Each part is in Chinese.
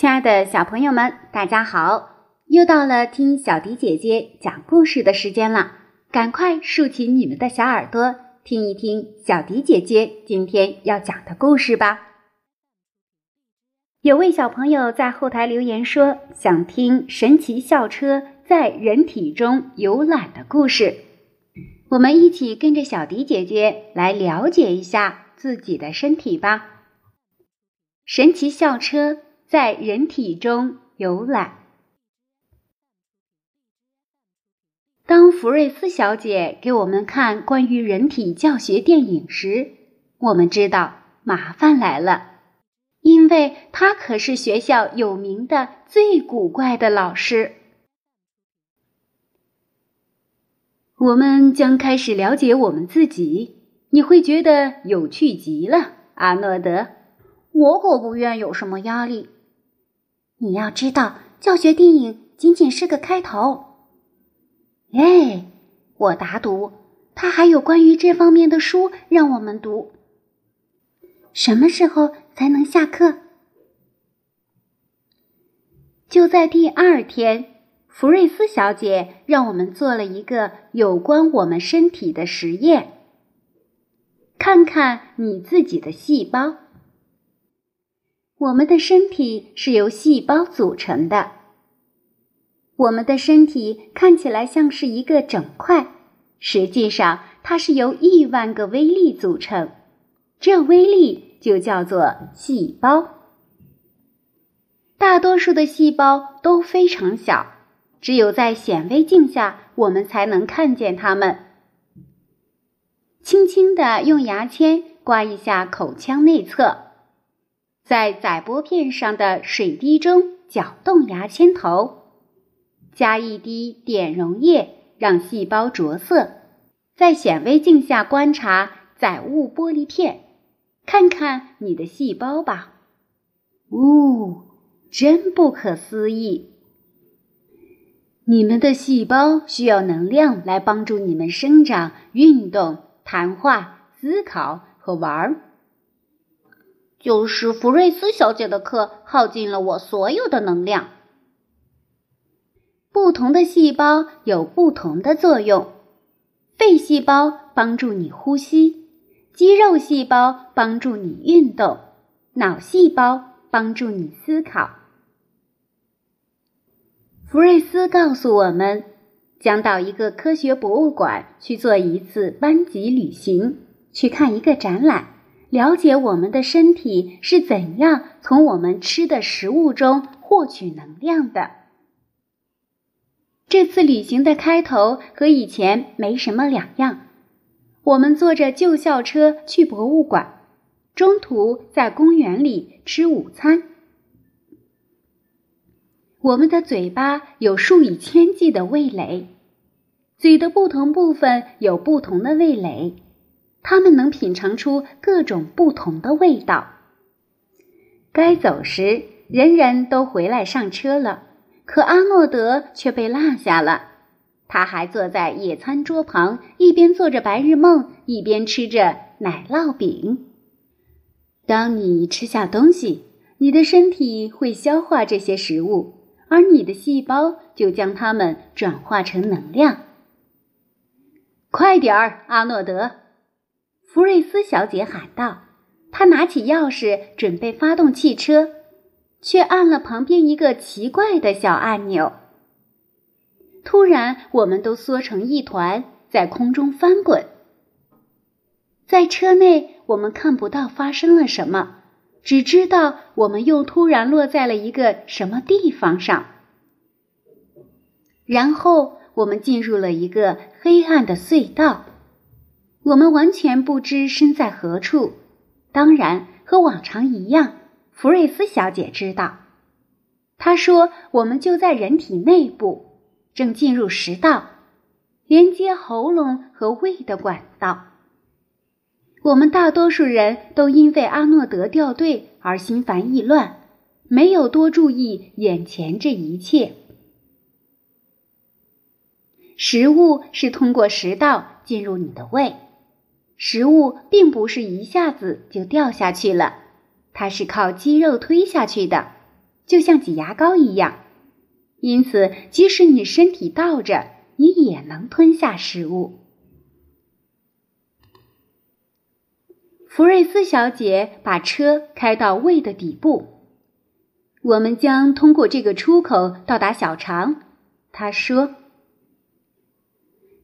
亲爱的小朋友们，大家好！又到了听小迪姐姐讲故事的时间了，赶快竖起你们的小耳朵，听一听小迪姐姐今天要讲的故事吧。有位小朋友在后台留言说，想听神奇校车在人体中游览的故事。我们一起跟着小迪姐姐来了解一下自己的身体吧。神奇校车在人体中游览。当福瑞斯小姐给我们看关于人体教学电影时，我们知道麻烦来了，因为她可是学校有名的最古怪的老师。我们将开始了解我们自己，你会觉得有趣极了，阿诺德。我可不愿有什么压力。你要知道，教学电影仅仅是个开头。哎，我打赌，他还有关于这方面的书让我们读。什么时候才能下课？就在第二天。福瑞斯小姐让我们做了一个有关我们身体的实验，看看你自己的细胞。我们的身体是由细胞组成的。我们的身体看起来像是一个整块，实际上它是由亿万个微粒组成，这微粒就叫做细胞。大多数的细胞都非常小。只有在显微镜下，我们才能看见它们。轻轻地用牙签刮一下口腔内侧，在载玻片上的水滴中搅动牙签头，加一滴碘溶液，让细胞着色。在显微镜下观察载物玻璃片，看看你的细胞吧。呜，真不可思议！你们的细胞需要能量来帮助你们生长、运动、谈话、思考和玩儿。就是福瑞斯小姐的课耗尽了我所有的能量。不同的细胞有不同的作用。肺细胞帮助你呼吸，肌肉细胞帮助你运动，脑细胞帮助你思考。福瑞斯告诉我们，将到一个科学博物馆去做一次班级旅行，去看一个展览，了解我们的身体是怎样从我们吃的食物中获取能量的。这次旅行的开头和以前没什么两样，我们坐着旧校车去博物馆，中途在公园里吃午餐。我们的嘴巴有数以千计的味蕾，嘴的不同部分有不同的味蕾，它们能品尝出各种不同的味道。该走时，人人都回来上车了，可阿诺德却被落下了。他还坐在野餐桌旁，一边做着白日梦，一边吃着奶酪饼。当你吃下东西，你的身体会消化这些食物。而你的细胞就将它们转化成能量。快点儿，阿诺德！福瑞斯小姐喊道。她拿起钥匙准备发动汽车，却按了旁边一个奇怪的小按钮。突然，我们都缩成一团，在空中翻滚。在车内，我们看不到发生了什么。只知道我们又突然落在了一个什么地方上，然后我们进入了一个黑暗的隧道，我们完全不知身在何处。当然，和往常一样，福瑞斯小姐知道。她说：“我们就在人体内部，正进入食道，连接喉咙和胃的管道。”我们大多数人都因为阿诺德掉队而心烦意乱，没有多注意眼前这一切。食物是通过食道进入你的胃，食物并不是一下子就掉下去了，它是靠肌肉推下去的，就像挤牙膏一样。因此，即使你身体倒着，你也能吞下食物。福瑞斯小姐把车开到胃的底部，我们将通过这个出口到达小肠。她说，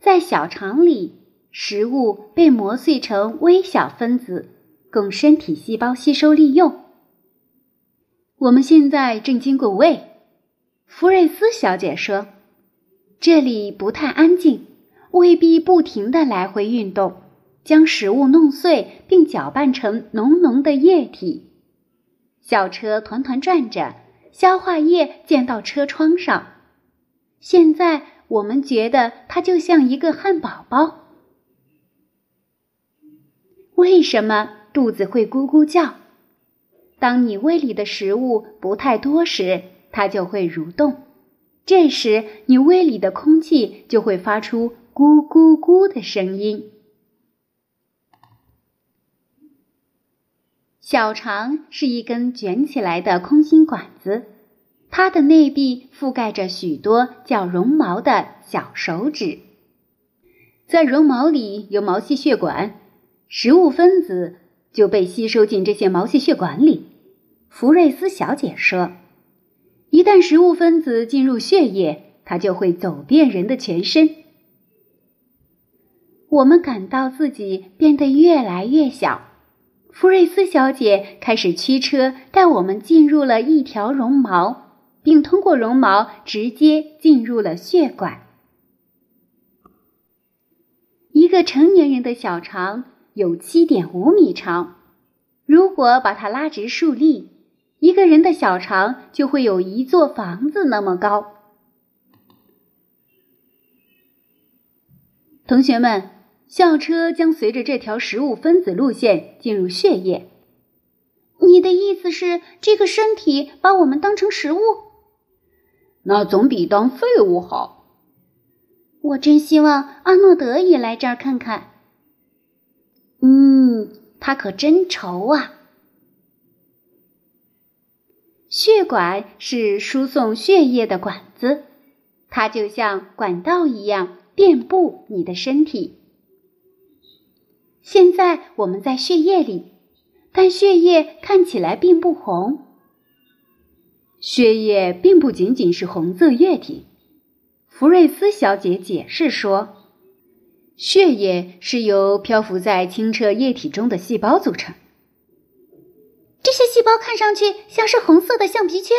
在小肠里，食物被磨碎成微小分子，供身体细胞吸收利用。我们现在正经过胃，福瑞斯小姐说，这里不太安静，胃壁不停的来回运动。将食物弄碎，并搅拌成浓浓的液体。小车团团转着，消化液溅到车窗上。现在我们觉得它就像一个汉堡包。为什么肚子会咕咕叫？当你胃里的食物不太多时，它就会蠕动。这时，你胃里的空气就会发出咕咕咕的声音。小肠是一根卷起来的空心管子，它的内壁覆盖着许多叫绒毛的小手指。在绒毛里有毛细血管，食物分子就被吸收进这些毛细血管里。福瑞斯小姐说：“一旦食物分子进入血液，它就会走遍人的全身。”我们感到自己变得越来越小。福瑞斯小姐开始驱车带我们进入了一条绒毛，并通过绒毛直接进入了血管。一个成年人的小肠有七点五米长，如果把它拉直竖立，一个人的小肠就会有一座房子那么高。同学们。校车将随着这条食物分子路线进入血液。你的意思是，这个身体把我们当成食物？那总比当废物好。我真希望阿诺德也来这儿看看。嗯，他可真愁啊。血管是输送血液的管子，它就像管道一样遍布你的身体。现在我们在血液里，但血液看起来并不红。血液并不仅仅是红色液体，福瑞斯小姐解释说，血液是由漂浮在清澈液体中的细胞组成。这些细胞看上去像是红色的橡皮圈。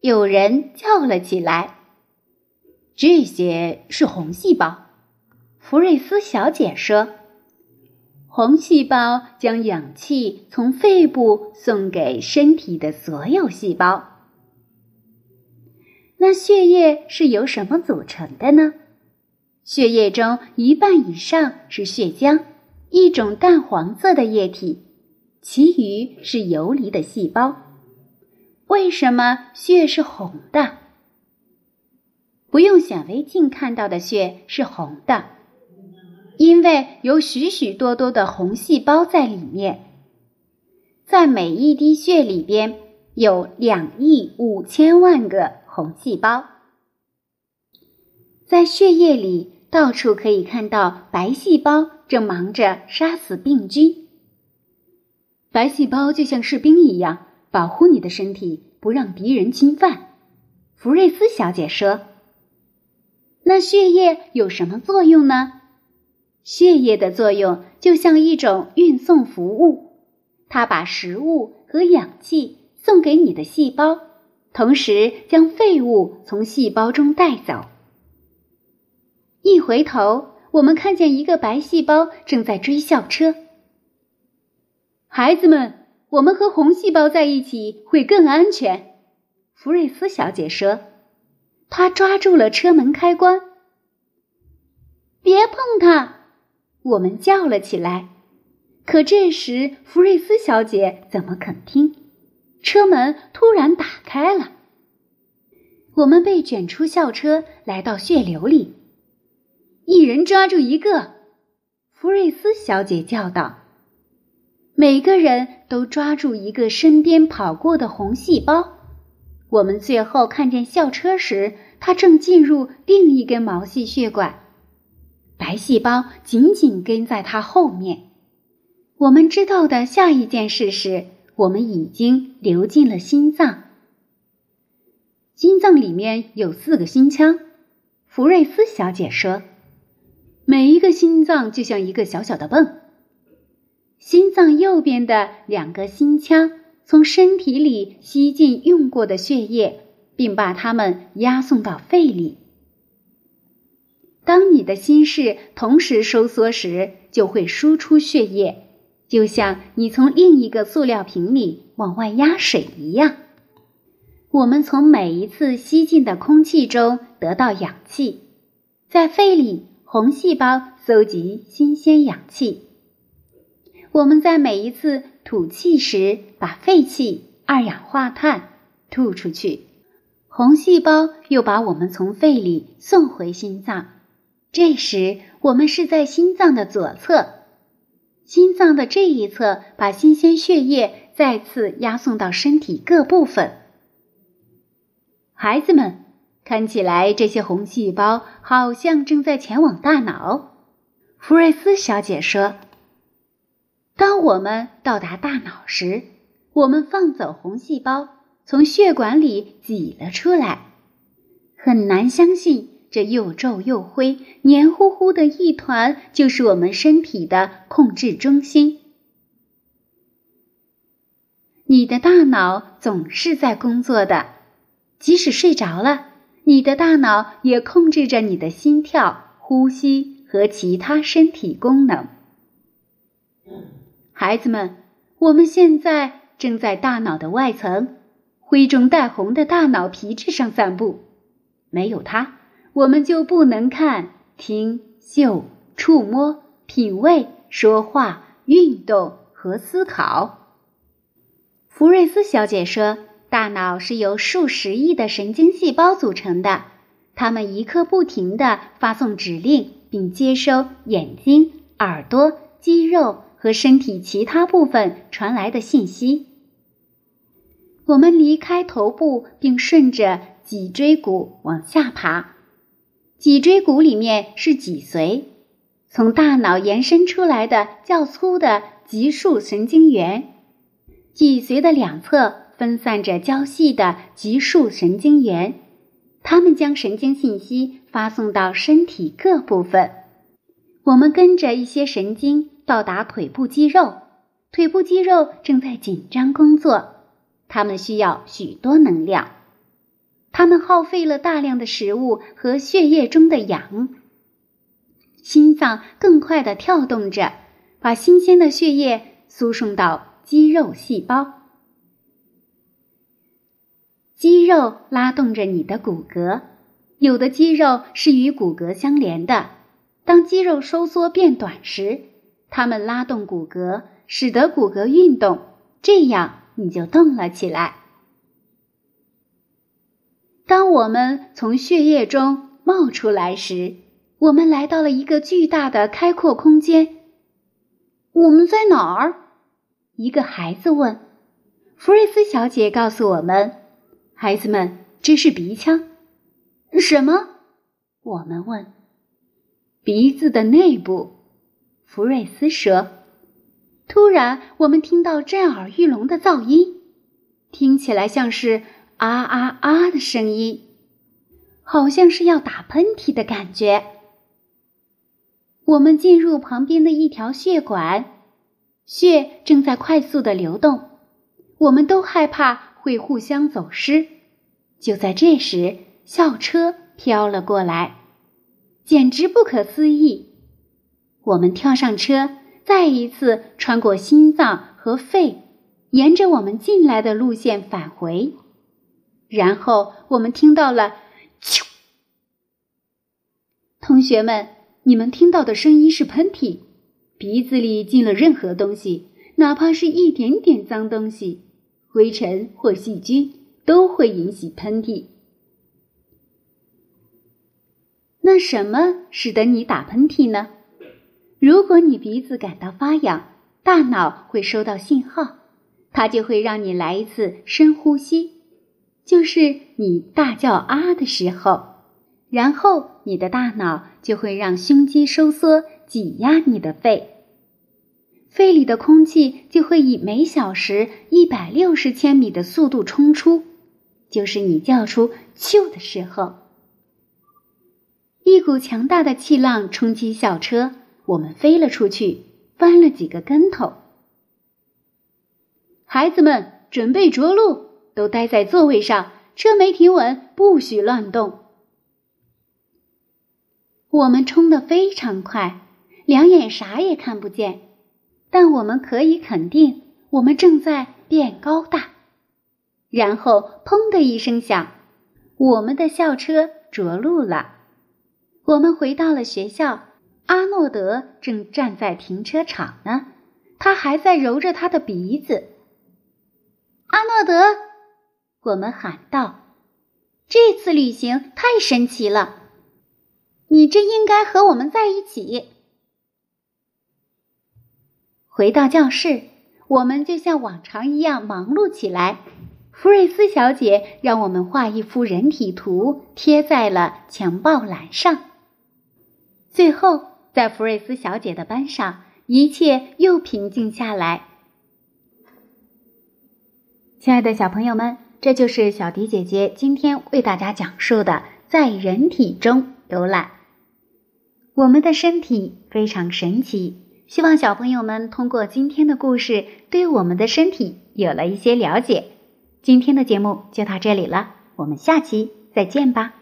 有人叫了起来：“这些是红细胞。”福瑞斯小姐说。红细胞将氧气从肺部送给身体的所有细胞。那血液是由什么组成的呢？血液中一半以上是血浆，一种淡黄色的液体，其余是游离的细胞。为什么血是红的？不用显微镜看到的血是红的。因为有许许多多的红细胞在里面，在每一滴血里边有两亿五千万个红细胞。在血液里，到处可以看到白细胞正忙着杀死病菌。白细胞就像士兵一样，保护你的身体，不让敌人侵犯。福瑞斯小姐说：“那血液有什么作用呢？”血液的作用就像一种运送服务，它把食物和氧气送给你的细胞，同时将废物从细胞中带走。一回头，我们看见一个白细胞正在追校车。孩子们，我们和红细胞在一起会更安全。福瑞斯小姐说，她抓住了车门开关。别碰它！我们叫了起来，可这时福瑞斯小姐怎么肯听？车门突然打开了，我们被卷出校车，来到血流里。一人抓住一个，福瑞斯小姐叫道：“每个人都抓住一个身边跑过的红细胞，我们最后看见校车时，它正进入另一根毛细血管，白细胞紧紧跟在它后面。我们知道的下一件事是，我们已经流进了心脏。心脏里面有四个心腔，福瑞斯小姐说，每一个心脏就像一个小小的泵。心脏右边的两个心腔。从身体里吸进用过的血液，并把它们压送到肺里。当你的心室同时收缩时，就会输出血液，就像你从另一个塑料瓶里往外压水一样。我们从每一次吸进的空气中得到氧气，在肺里，红细胞搜集新鲜氧气。我们在每一次。吐气时，把废气、二氧化碳吐出去，红细胞又把我们从肺里送回心脏。这时，我们是在心脏的左侧，心脏的这一侧把新鲜血液再次押送到身体各部分。孩子们，看起来这些红细胞好像正在前往大脑。福瑞斯小姐说。当我们到达大脑时，我们放走红细胞，从血管里挤了出来。很难相信，这又皱又灰、黏糊糊的一团就是我们身体的控制中心。你的大脑总是在工作的，即使睡着了，你的大脑也控制着你的心跳、呼吸和其他身体功能。孩子们，我们现在正在大脑的外层，灰中带红的大脑皮质上散步。没有它，我们就不能看、听、嗅、触摸、品味、说话、运动和思考。福瑞斯小姐说：“大脑是由数十亿的神经细胞组成的，它们一刻不停地发送指令，并接收眼睛、耳朵、肌肉。”和身体其他部分传来的信息。我们离开头部，并顺着脊椎骨往下爬。脊椎骨里面是脊髓，从大脑延伸出来的较粗的脊束神经元。脊髓的两侧分散着较细的脊束神经元，它们将神经信息发送到身体各部分。我们跟着一些神经。到达腿部肌肉，腿部肌肉正在紧张工作，它们需要许多能量，它们耗费了大量的食物和血液中的氧。心脏更快地跳动着，把新鲜的血液输送到肌肉细胞。肌肉拉动着你的骨骼，有的肌肉是与骨骼相连的。当肌肉收缩变短时，它们拉动骨骼，使得骨骼运动，这样你就动了起来。当我们从血液中冒出来时，我们来到了一个巨大的开阔空间。我们在哪儿？一个孩子问。弗瑞斯小姐告诉我们：“孩子们，这是鼻腔。”什么？我们问。鼻子的内部。福瑞斯说：“突然，我们听到震耳欲聋的噪音，听起来像是啊啊啊的声音，好像是要打喷嚏的感觉。我们进入旁边的一条血管，血正在快速的流动。我们都害怕会互相走失。就在这时，校车飘了过来，简直不可思议。”我们跳上车，再一次穿过心脏和肺，沿着我们进来的路线返回。然后我们听到了“啾”。同学们，你们听到的声音是喷嚏，鼻子里进了任何东西，哪怕是一点点脏东西、灰尘或细菌，都会引起喷嚏。那什么使得你打喷嚏呢？如果你鼻子感到发痒，大脑会收到信号，它就会让你来一次深呼吸。就是你大叫啊的时候，然后你的大脑就会让胸肌收缩，挤压你的肺，肺里的空气就会以每小时一百六十千米的速度冲出，就是你叫出“咻”的时候。一股强大的气浪冲击校车，我们飞了出去，翻了几个跟头。孩子们准备着陆，都待在座位上，车没停稳，不许乱动。我们冲得非常快，两眼啥也看不见，但我们可以肯定，我们正在变高大。然后，砰的一声响，我们的校车着陆了。我们回到了学校，阿诺德正站在停车场呢，他还在揉着他的鼻子。阿诺德，我们喊道：“这次旅行太神奇了，你真应该和我们在一起。”回到教室，我们就像往常一样忙碌起来。福瑞斯小姐让我们画一幅人体图，贴在了墙报栏上。最后，在福瑞斯小姐的班上，一切又平静下来。亲爱的小朋友们，这就是小迪姐姐今天为大家讲述的在人体中游览。我们的身体非常神奇，希望小朋友们通过今天的故事，对我们的身体有了一些了解。今天的节目就到这里了，我们下期再见吧。